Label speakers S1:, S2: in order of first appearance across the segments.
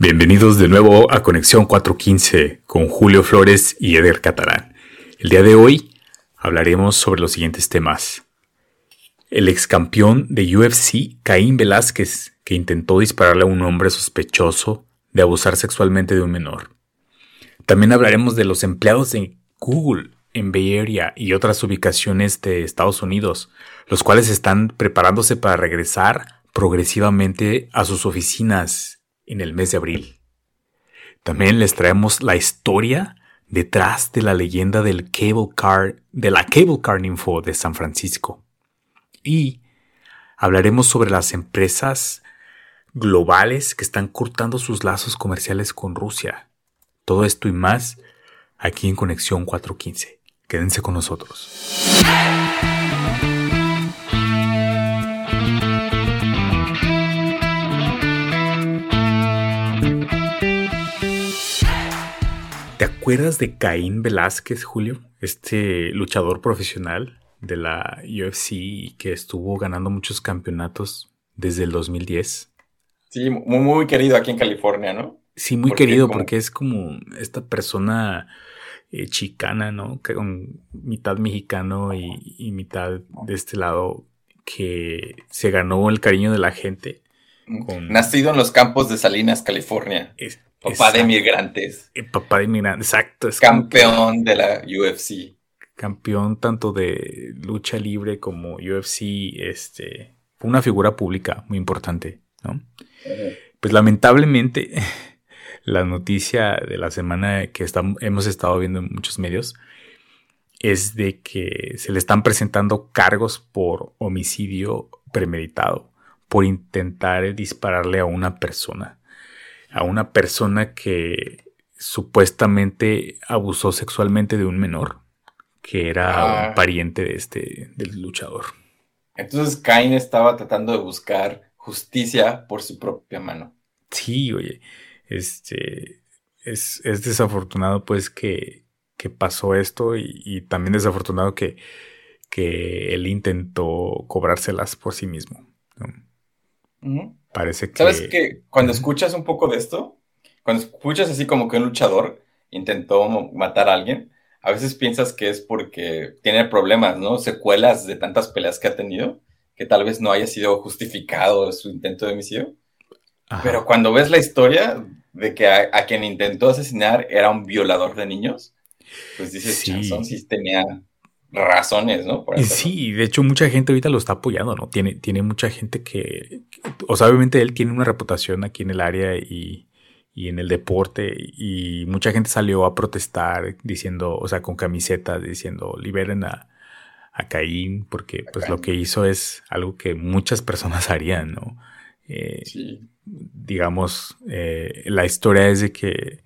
S1: Bienvenidos de nuevo a Conexión 415 con Julio Flores y Eder Catalán. El día de hoy hablaremos sobre los siguientes temas. El ex campeón de UFC, Caín Velázquez, que intentó dispararle a un hombre sospechoso de abusar sexualmente de un menor. También hablaremos de los empleados de Google en Bay Area y otras ubicaciones de Estados Unidos, los cuales están preparándose para regresar progresivamente a sus oficinas en el mes de abril. También les traemos la historia detrás de la leyenda del cable car, de la cable car info de San Francisco. Y hablaremos sobre las empresas globales que están cortando sus lazos comerciales con Rusia. Todo esto y más aquí en Conexión 415. Quédense con nosotros. ¿Te acuerdas de Caín Velázquez, Julio? Este luchador profesional de la UFC que estuvo ganando muchos campeonatos desde el 2010.
S2: Sí, muy, muy querido aquí en California, ¿no?
S1: Sí, muy querido porque es como esta persona eh, chicana, ¿no? Con mitad mexicano y, mitad de este lado que se ganó el cariño de la gente.
S2: Nacido en los campos de Salinas, California. Papá de inmigrantes.
S1: Eh, papá de inmigrantes, exacto.
S2: Es campeón de la UFC.
S1: Campeón tanto de lucha libre como UFC. Este, fue una figura pública muy importante, ¿no? Pues lamentablemente, la noticia de la semana que hemos estado viendo en muchos medios es de que se le están presentando cargos por homicidio premeditado, por intentar dispararle a una persona a una persona que supuestamente abusó sexualmente de un menor, que era un ah. pariente de este, del luchador.
S2: Entonces Cain estaba tratando de buscar justicia por su propia mano.
S1: Sí, oye, este, es, desafortunado pues que, que pasó esto y, también desafortunado que, que él intentó cobrárselas por sí mismo. Parece que.
S2: ¿Sabes que cuando escuchas un poco de esto, cuando escuchas así como que un luchador intentó matar a alguien, a veces piensas que es porque tiene problemas, ¿no? Secuelas de tantas peleas que ha tenido, que tal vez no haya sido justificado su intento de homicidio. Pero cuando ves la historia de que a, quien intentó asesinar era un violador de niños, pues dices, sí. sí tenía razones, ¿no?
S1: sí, de hecho mucha gente ahorita lo está apoyando, ¿no? Tiene, tiene mucha gente que, o sea, obviamente él tiene una reputación aquí en el área y, en el deporte y mucha gente salió a protestar diciendo, o sea, con camisetas diciendo, liberen a, a Caín, porque pues lo que hizo es algo que muchas personas harían, ¿no? Eh, sí. Digamos, eh, la historia es de que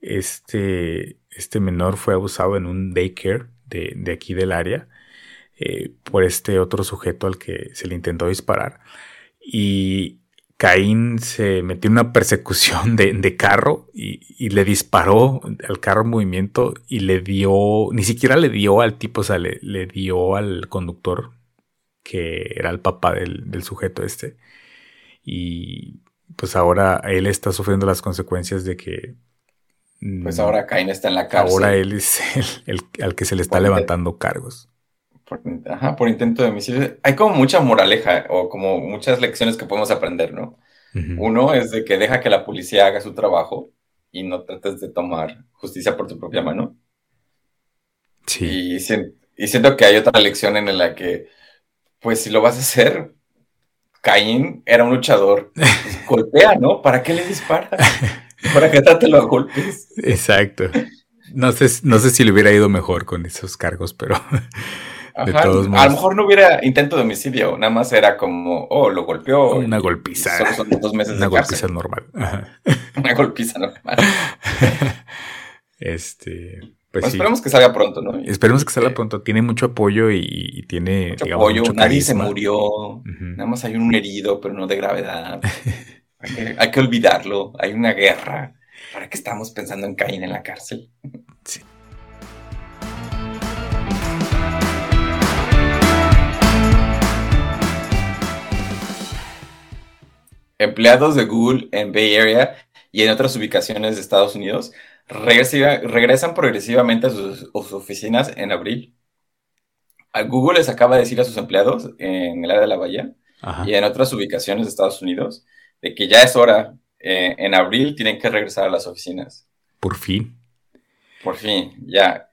S1: este, este menor fue abusado en un daycare de, aquí del área eh, por este otro sujeto al que se le intentó disparar. Y Caín se metió en una persecución de, carro y, le disparó al carro en movimiento y le dio, ni siquiera le dio al tipo, o sea, le, dio al conductor, que era el papá del, del, sujeto este. Y pues ahora él está sufriendo las consecuencias de que
S2: pues ahora Cain está en la cárcel.
S1: Ahora él es el, al que se le está levantando cargos.
S2: Por, ajá, por intento de homicidio. Hay como mucha moraleja o como muchas lecciones que podemos aprender, ¿no? Uno es de que deja que la policía haga su trabajo y no trates de tomar justicia por tu propia mano. Sí. Y, siento que hay otra lección en la que, pues si lo vas a hacer, Caín era un luchador. Pues, golpea, ¿no? ¿Para qué le dispara? Para que te lo golpes.
S1: Exacto. No sé, no sé si le hubiera ido mejor con esos cargos, pero
S2: de todos modos. A lo mejor no hubiera intento de homicidio, nada más era como, oh, lo golpeó.
S1: Una golpiza.
S2: Solo son dos meses
S1: Una golpiza normal.
S2: Una golpiza normal.
S1: este.
S2: Pues, pues esperemos que salga pronto, ¿no?
S1: Esperemos que salga pronto. Tiene mucho apoyo y, tiene.
S2: Mucho apoyo, nadie se murió. Nada más hay un herido, pero no de gravedad. Hay que, olvidarlo. Hay una guerra. ¿Para qué estamos pensando en Caín en la cárcel? Sí. Empleados de Google en Bay Area y en otras ubicaciones de Estados Unidos regresan progresivamente a sus, oficinas en abril. Google les acaba de decir a sus empleados en el área de la bahía y en otras ubicaciones de Estados Unidos de que ya es hora, eh, en abril tienen que regresar a las oficinas.
S1: Por fin.
S2: Por fin, ya.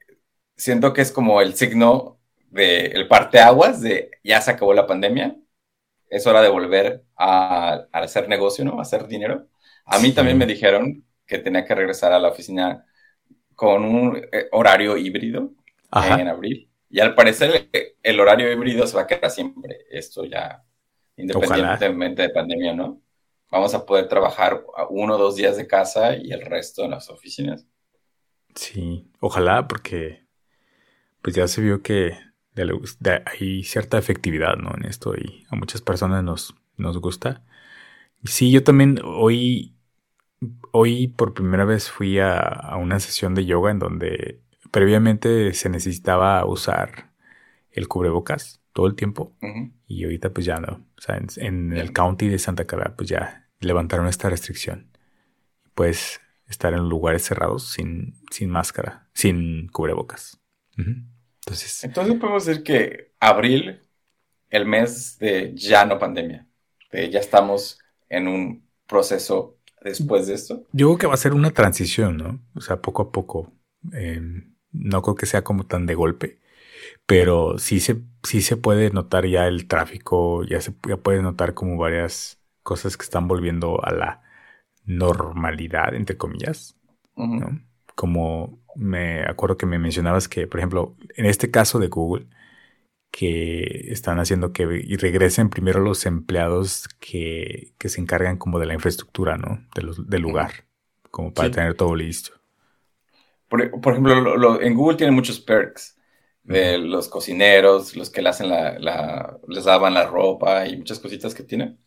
S2: Siento que es como el signo de el parteaguas de ya se acabó la pandemia, es hora de volver a, hacer negocio, ¿no? A hacer dinero. A mí también me dijeron que tenía que regresar a la oficina con un eh, horario híbrido en abril. Y al parecer el, horario híbrido se va a quedar siempre. Esto ya, independientemente de pandemia, ¿no? Vamos a poder trabajar uno o dos días de casa y el resto en las oficinas.
S1: Sí, ojalá, porque pues ya se vio que hay cierta efectividad ¿no? en esto y a muchas personas nos, nos gusta. Sí, yo también hoy, hoy por primera vez fui a, una sesión de yoga en donde previamente se necesitaba usar el cubrebocas todo el tiempo y ahorita pues ya no. O sea, en, el county de Santa Clara pues ya levantaron esta restricción. Puedes estar en lugares cerrados sin, sin máscara, sin cubrebocas.
S2: Entonces, Entonces podemos decir que abril, el mes de ya no pandemia, de ya estamos en un proceso después de esto.
S1: Yo creo que va a ser una transición, ¿no? O sea, poco a poco. Em, no creo que sea como tan de golpe, pero sí se, sí se puede notar ya el tráfico, ya se ya puede notar como varias cosas que están volviendo a la normalidad, entre comillas, ¿no? Como me acuerdo que me mencionabas que, por ejemplo, en este caso de Google, que están haciendo que regresen primero los empleados que, se encargan como de la infraestructura, ¿no? De los, del lugar, como para tener todo listo.
S2: Por, ejemplo, en Google tienen muchos perks de los cocineros, los que le hacen la, les lavan la ropa y muchas cositas que tienen.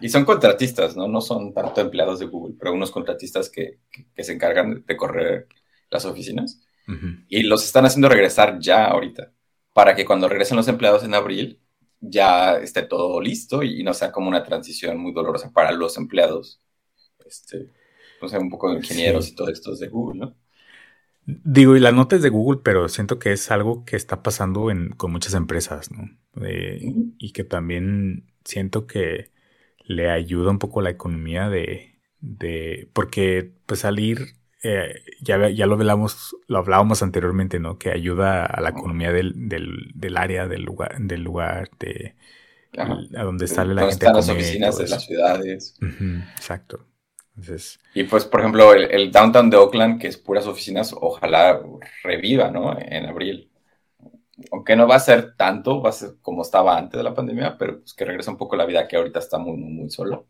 S2: Y son contratistas, ¿no? No son tanto empleados de Google, pero unos contratistas que, que se encargan de correr las oficinas, y los están haciendo regresar ya ahorita, para que cuando regresen los empleados en abril ya esté todo listo y, no sea como una transición muy dolorosa para los empleados. Este, no sé, un poco de ingenieros y todo esto de Google, ¿no?
S1: Digo, y la nota es de Google, pero siento que es algo que está pasando en, con muchas empresas, ¿no? Y que también siento que le ayuda un poco la economía de, de porque pues salir eh, ya, ya lo, hablamos, lo hablábamos anteriormente, ¿no? Que ayuda a la economía del, del, área, del lugar, del lugar de, a donde sale la gente.
S2: Están las oficinas de las ciudades.
S1: exacto.
S2: Y pues, por ejemplo, el, downtown de Oakland, que es puras oficinas, ojalá reviva, ¿no? En abril. Aunque no va a ser tanto, va a ser como estaba antes de la pandemia, pero pues que regrese un poco la vida que ahorita está muy, muy, solo.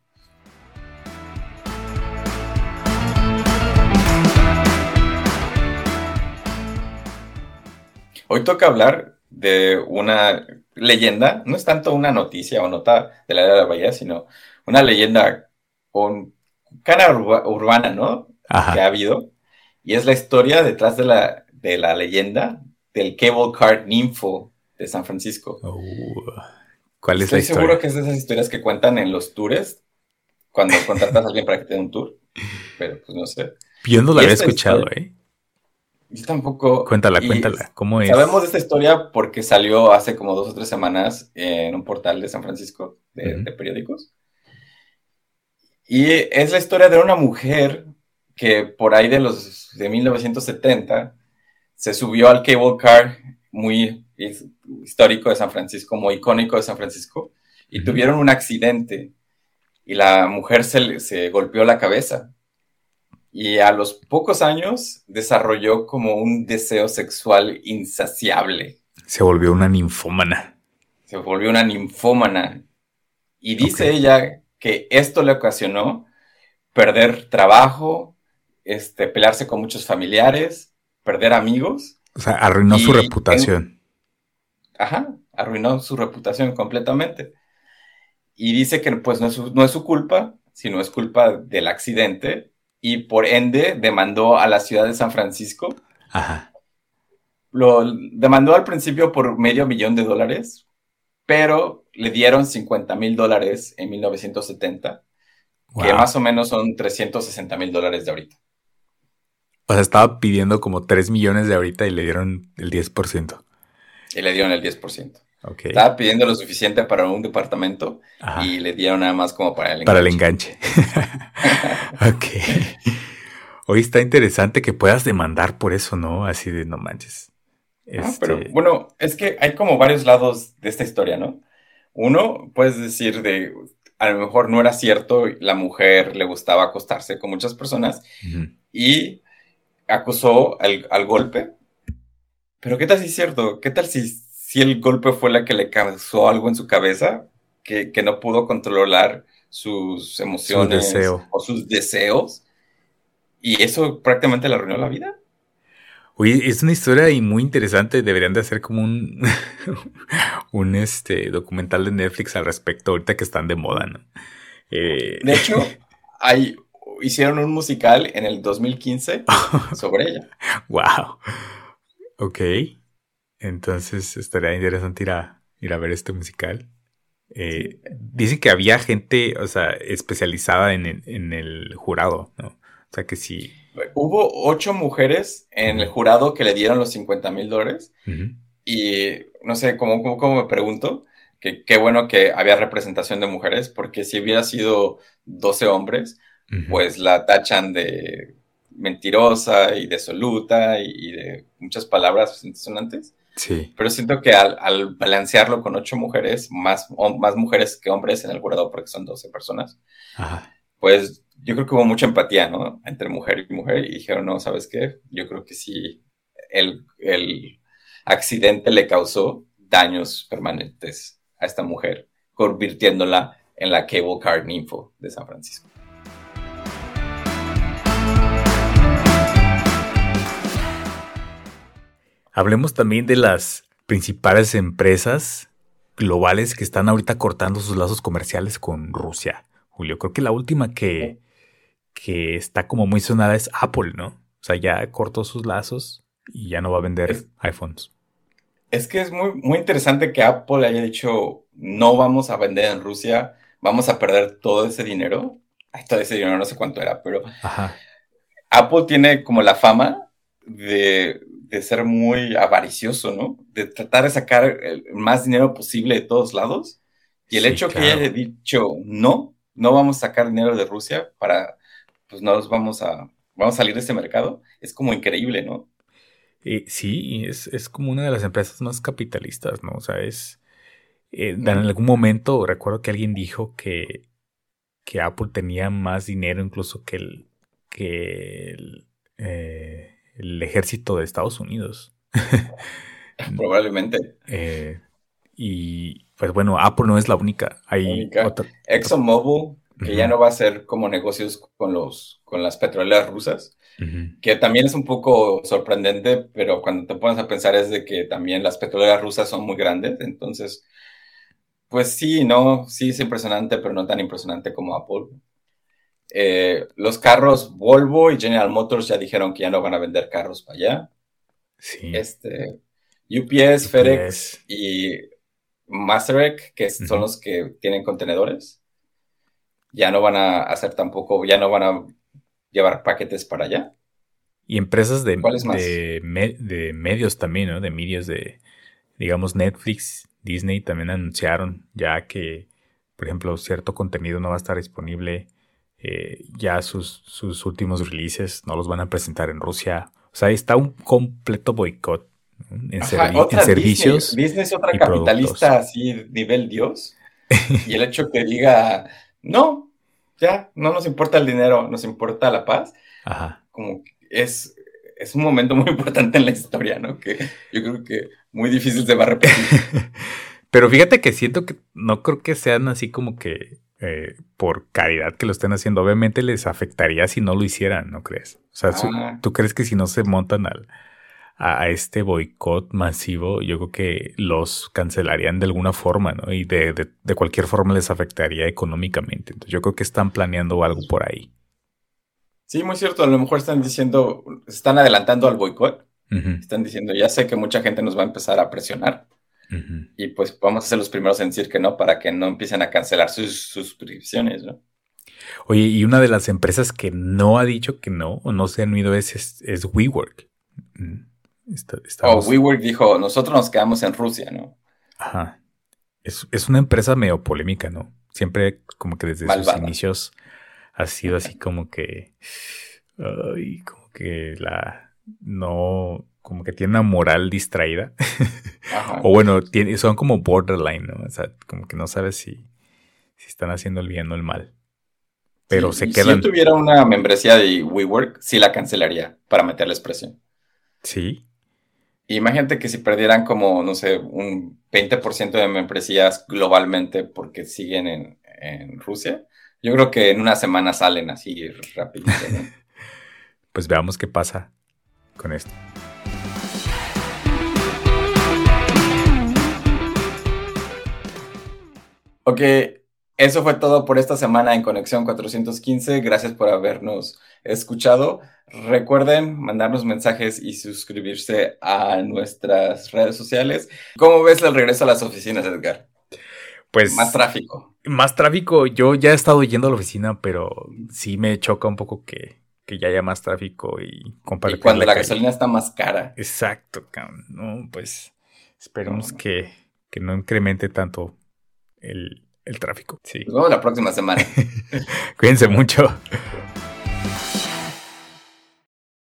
S2: Hoy toca hablar de una leyenda, no es tanto una noticia o nota de la era de la bahía, sino una leyenda con cara urbana, ¿no? Que ha habido. Y es la historia detrás de la, de la leyenda del Cable Car Ninfo de San Francisco.
S1: Uh, ¿Cuál es
S2: Estoy
S1: la historia?
S2: seguro que es de esas historias que cuentan en los tours, cuando contratas a alguien para que te dé un tour. Pero pues no sé.
S1: Yo no la había escuchado, ¿eh?
S2: Yo tampoco.
S1: Cuéntala, cuéntala. ¿Cómo es?
S2: Sabemos de esta historia porque salió hace como dos o tres semanas en un portal de San Francisco de, periódicos. Y es la historia de una mujer que por ahí de los de 1970 se subió al cable car muy histórico de San Francisco, muy icónico de San Francisco, y tuvieron un accidente y la mujer se, se golpeó la cabeza y a los pocos años desarrolló como un deseo sexual insaciable.
S1: Se volvió una ninfómana.
S2: Se volvió una ninfómana. Y dice ella que esto le ocasionó perder trabajo, este, pelearse con muchos familiares, perder amigos.
S1: O sea, arruinó su reputación.
S2: Ajá, arruinó su reputación completamente. Y dice que pues no es no es su culpa, sino es culpa del accidente y por ende demandó a la ciudad de San Francisco.
S1: Ajá.
S2: Lo demandó al principio por medio millón de dólares, pero le dieron 50 mil dólares en 1970 que más o menos son 360 mil dólares de ahorita.
S1: O sea, estaba pidiendo como 3 millones de ahorita y le dieron el 10%.
S2: Y le dieron el 10%. Estaba pidiendo lo suficiente para un departamento y le dieron nada más como para el
S1: enganche. Para el enganche. ok. Hoy está interesante que puedas demandar por eso, ¿no? Así de no manches.
S2: Ah, pero este bueno, es que hay como varios lados de esta historia, ¿no? Uno, puedes decir de, a lo mejor no era cierto, la mujer le gustaba acostarse con muchas personas y acusó al, al, golpe. Pero ¿qué tal si es cierto? ¿Qué tal si si el golpe fue la que le causó algo en su cabeza, que, no pudo controlar sus emociones o sus deseos, y eso prácticamente le arruinó la vida.
S1: Oye, es una historia y muy interesante. Deberían de hacer como un, un este, documental de Netflix al respecto, ahorita que están de moda, ¿no?
S2: Eh, de hecho, hay, hicieron un musical en el 2015 sobre ella.
S1: Wow. Ok. Entonces estaría interesante ir a, ir a ver este musical. Eh, dicen que había gente, o sea, especializada en el, jurado, ¿no? O sea que sí.
S2: Hubo ocho mujeres en el jurado que le dieron los 50 mil dólares. Y no sé, cómo, cómo, me pregunto, que qué bueno que había representación de mujeres, porque si hubiera sido 12 hombres, pues la tachan de mentirosa y de soluta y, de muchas palabras sonantes.
S1: Sí.
S2: Pero siento que al, balancearlo con ocho mujeres, más, más mujeres que hombres en el jurado, porque son 12 personas, pues yo creo que hubo mucha empatía, ¿no? Entre mujer y mujer, y dijeron, no, ¿sabes qué? Yo creo que sí, el, el accidente le causó daños permanentes a esta mujer, convirtiéndola en la cable car ninfo de San Francisco.
S1: Hablemos también de las principales empresas globales que están ahorita cortando sus lazos comerciales con Rusia. Julio, creo que la última que, que está como muy sonada es Apple, ¿no? O sea, ya cortó sus lazos y ya no va a vender iPhones.
S2: Es que es muy, muy interesante que Apple haya dicho, no vamos a vender en Rusia, vamos a perder todo ese dinero. todo ese dinero no sé cuánto era, pero Apple tiene como la fama de de ser muy avaricioso, ¿no? De tratar de sacar el más dinero posible de todos lados. Y el hecho que haya dicho, no, no vamos a sacar dinero de Rusia para, pues no nos vamos a, vamos a salir de este mercado, es como increíble, ¿no?
S1: Eh, sí, es, es como una de las empresas más capitalistas, ¿no? O sea, es... Eh, en algún momento recuerdo que alguien dijo que, que Apple tenía más dinero incluso que el, que el, eh, el ejército de Estados Unidos.
S2: Probablemente.
S1: Y pues bueno, Apple no es la única. Hay
S2: ExxonMobil, que ya no va a hacer como negocios con los con las petroleras rusas, que también es un poco sorprendente, pero cuando te pones a pensar es de que también las petroleras rusas son muy grandes, entonces, pues sí, no, sí es impresionante, pero no tan impresionante como Apple. Eh, los carros Volvo y General Motors ya dijeron que ya no van a vender carros para allá.
S1: Sí.
S2: Este, UPS, FedEx y Masterec, que son los que tienen contenedores, ya no van a hacer tampoco, ya no van a llevar paquetes para allá.
S1: Y empresas de, de, de, medios también, ¿no? De medios de, digamos, Netflix, Disney también anunciaron ya que, por ejemplo, cierto contenido no va a estar disponible eh, ya sus, sus, últimos releases no los van a presentar en Rusia. O sea, está un completo boicot en, servicios.
S2: Disney, es otra capitalista así, nivel Dios. y el hecho que diga, no, ya, no nos importa el dinero, nos importa la paz.
S1: Ajá.
S2: Como es, es un momento muy importante en la historia, ¿no? Que yo creo que muy difícil se va a repetir.
S1: Pero fíjate que siento que no creo que sean así como que eh, por caridad que lo estén haciendo. Obviamente les afectaría si no lo hicieran, ¿no crees? O sea, ah. ¿tú crees que si no se montan al, a, este boicot masivo, yo creo que los cancelarían de alguna forma, ¿no? Y de, de, cualquier forma les afectaría económicamente. Entonces yo creo que están planeando algo por ahí.
S2: Sí, muy cierto. A lo mejor están diciendo, están adelantando al boicot. Están diciendo, ya sé que mucha gente nos va a empezar a presionar y pues vamos a ser los primeros en decir que no para que no empiecen a cancelar sus suscripciones, ¿no?
S1: Oye, y una de las empresas que no ha dicho que no, o no se han unido es, es, WeWork.
S2: Mm, oh, WeWork dijo, nosotros nos quedamos en Rusia, ¿no?
S1: Ajá. Es, es una empresa medio polémica, ¿no? Siempre como que desde sus inicios ha sido así como que... Ay, como que la... No... Como que tiene una moral distraída. o bueno, tiene, son como borderline, ¿no? O sea, como que no sabes si, si están haciendo el bien o el mal pero se quedan.
S2: Si yo tuviera una membresía de WeWork, sí la cancelaría para meterles presión.
S1: Sí.
S2: Imagínate que si perdieran como, no sé, un 20% de membresías globalmente porque siguen en, Rusia, yo creo que en una semana salen así rápido.
S1: pues veamos qué pasa con esto.
S2: Ok, eso fue todo por esta semana en Conexión 415. Gracias por habernos escuchado. Recuerden mandarnos mensajes y suscribirse a nuestras redes sociales. ¿Cómo ves el regreso a las oficinas, Edgar?
S1: Pues
S2: más tráfico.
S1: Más tráfico. Yo ya he estado yendo a la oficina, pero sí me choca un poco que, ya haya más tráfico y
S2: compartir. Y cuando la, gasolina está más cara.
S1: Exacto, no, pues esperemos Que, que no incremente tanto el, el tráfico. Sí.
S2: Nos vemos la próxima semana.
S1: Cuídense mucho. Bye.